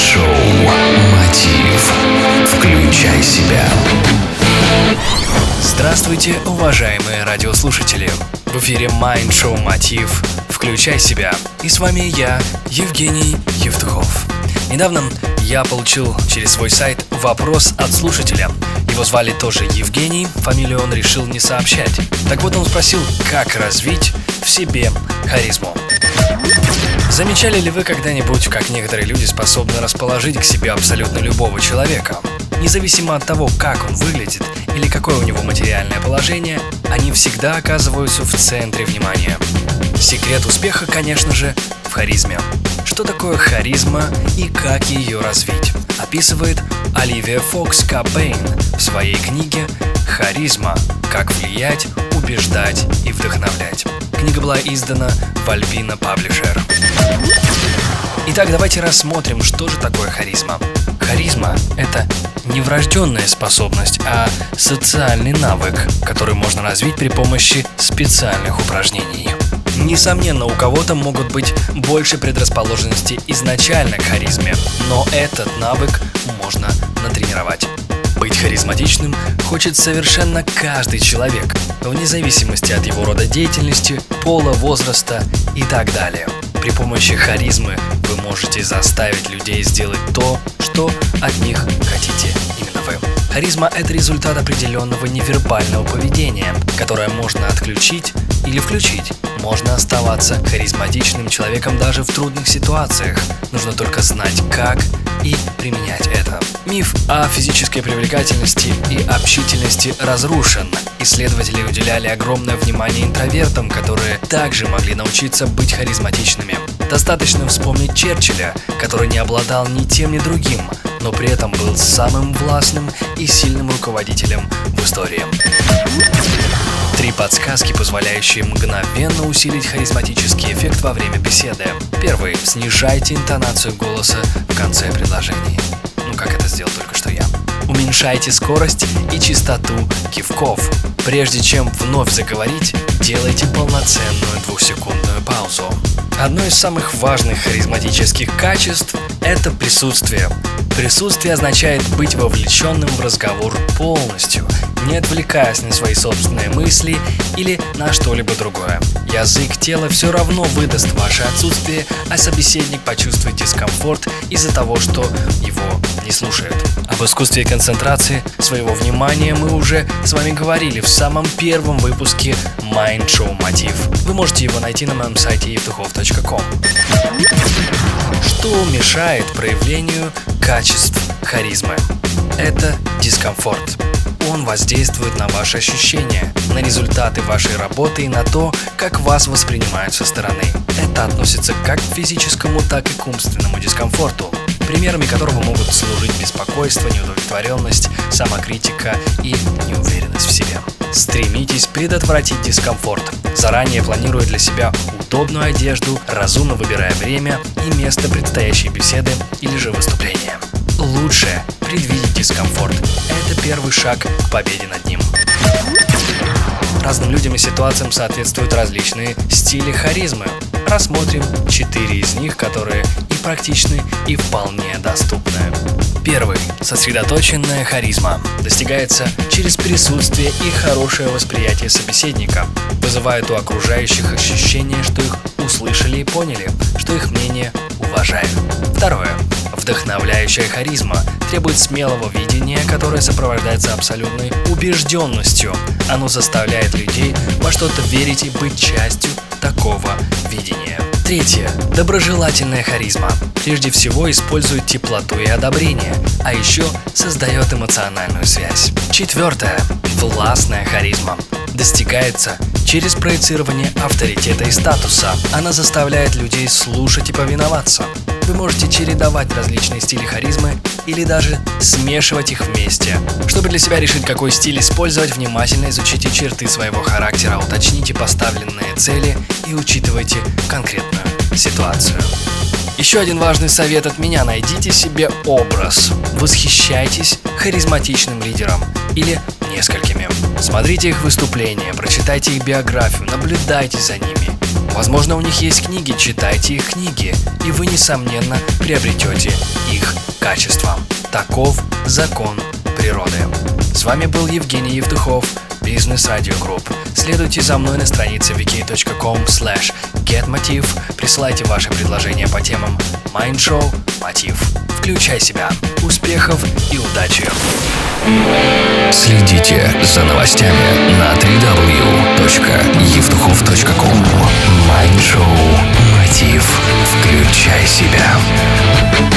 Mind Show «Мотив». Включай себя. Здравствуйте, уважаемые радиослушатели! В эфире Mind Show «Мотив». Включай себя. И с вами я, Евгений Евтухов. Недавно я получил через свой сайт вопрос от слушателя. Его звали тоже Евгений, фамилию он решил не сообщать. Так вот он спросил, как развить в себе харизму. Замечали ли вы когда-нибудь, как некоторые люди способны расположить к себе абсолютно любого человека? Независимо от того, как он выглядит или какое у него материальное положение, они всегда оказываются в центре внимания. Секрет успеха, конечно же, в харизме. Что такое харизма и как ее развить? Описывает Оливия Фокс Кабейн в своей книге «Харизма. Как влиять, убеждать и вдохновлять». Книга была издана в Альбина Паблишер. Итак, давайте рассмотрим, что же такое харизма. Харизма – это не врожденная способность, а социальный навык, который можно развить при помощи специальных упражнений. Несомненно, у кого-то могут быть больше предрасположенности изначально к харизме, но этот навык можно натренировать. Быть харизматичным хочет совершенно каждый человек, вне зависимости от его рода деятельности, пола, возраста и так далее. При помощи харизмы вы можете заставить людей сделать то, что от них хотите именно вы. Харизма – это результат определенного невербального поведения, которое можно отключить или включить. Можно оставаться харизматичным человеком даже в трудных ситуациях. Нужно только знать, как и применять это. Миф о физической привлекательности и общительности разрушен. Исследователи уделяли огромное внимание интровертам, которые также могли научиться быть харизматичными. Достаточно вспомнить Черчилля, который не обладал ни тем, ни другим, но при этом был самым властным и сильным руководителем в истории. Три подсказки, позволяющие мгновенно усилить харизматический эффект во время беседы. Первый. Снижайте интонацию голоса в конце предложений. Ну, как это сделал только что я. Уменьшайте скорость и частоту кивков. Прежде чем вновь заговорить, делайте полноценную двухсекундную паузу. Одно из самых важных харизматических качеств – это присутствие. Присутствие означает быть вовлеченным в разговор полностью, не отвлекаясь на свои собственные мысли или на что-либо другое. Язык тела все равно выдаст ваше отсутствие, а собеседник почувствует дискомфорт из-за того, что его не слушают. Об искусстве концентрации своего внимания мы уже с вами говорили в самом первом выпуске Mind Show Мотив. Вы можете его найти на моем сайте евтухов.ком. Что мешает проявлению качеств харизмы? Это дискомфорт. Он воздействует на ваши ощущения, на результаты вашей работы и на то, как вас воспринимают со стороны. Это относится как к физическому, так и к умственному дискомфорту примерами которого могут служить беспокойство, неудовлетворенность, самокритика и неуверенность в себе. Стремитесь предотвратить дискомфорт, заранее планируя для себя удобную одежду, разумно выбирая время и место предстоящей беседы или же выступления. Лучше предвидеть дискомфорт. Это первый шаг к победе над ним. Разным людям и ситуациям соответствуют различные стили харизмы. Рассмотрим четыре из них, которые и практичны, и вполне доступны. Первый. Сосредоточенная харизма. Достигается через присутствие и хорошее восприятие собеседника. Вызывает у окружающих ощущение, что их услышали и поняли, что их мнение уважают. Второе. Вдохновляющая харизма требует смелого видения, которое сопровождается абсолютной убежденностью. Оно заставляет людей во что-то верить и быть частью такого видения. Третье. Доброжелательная харизма. Прежде всего использует теплоту и одобрение, а еще создает эмоциональную связь. Четвертое. Властная харизма. Достигается через проецирование авторитета и статуса. Она заставляет людей слушать и повиноваться. Вы можете чередовать различные стили харизмы или даже смешивать их вместе. Чтобы для себя решить, какой стиль использовать, внимательно изучите черты своего характера, уточните поставленные цели и учитывайте конкретную ситуацию. Еще один важный совет от меня – найдите себе образ. Восхищайтесь харизматичным лидером или несколькими. Смотрите их выступления, прочитайте их биографию, наблюдайте за ними. Возможно, у них есть книги, читайте их книги, и вы, несомненно, приобретете их качество. Таков закон природы. С вами был Евгений Евтухов, Бизнес Радио Групп. Следуйте за мной на странице vk.com slash getmotiv. Присылайте ваши предложения по темам Mind Show, Мотив. Включай себя. Успехов и удачи! Следите за новостями на 3W Онлайн-шоу «Мотив. Включай себя».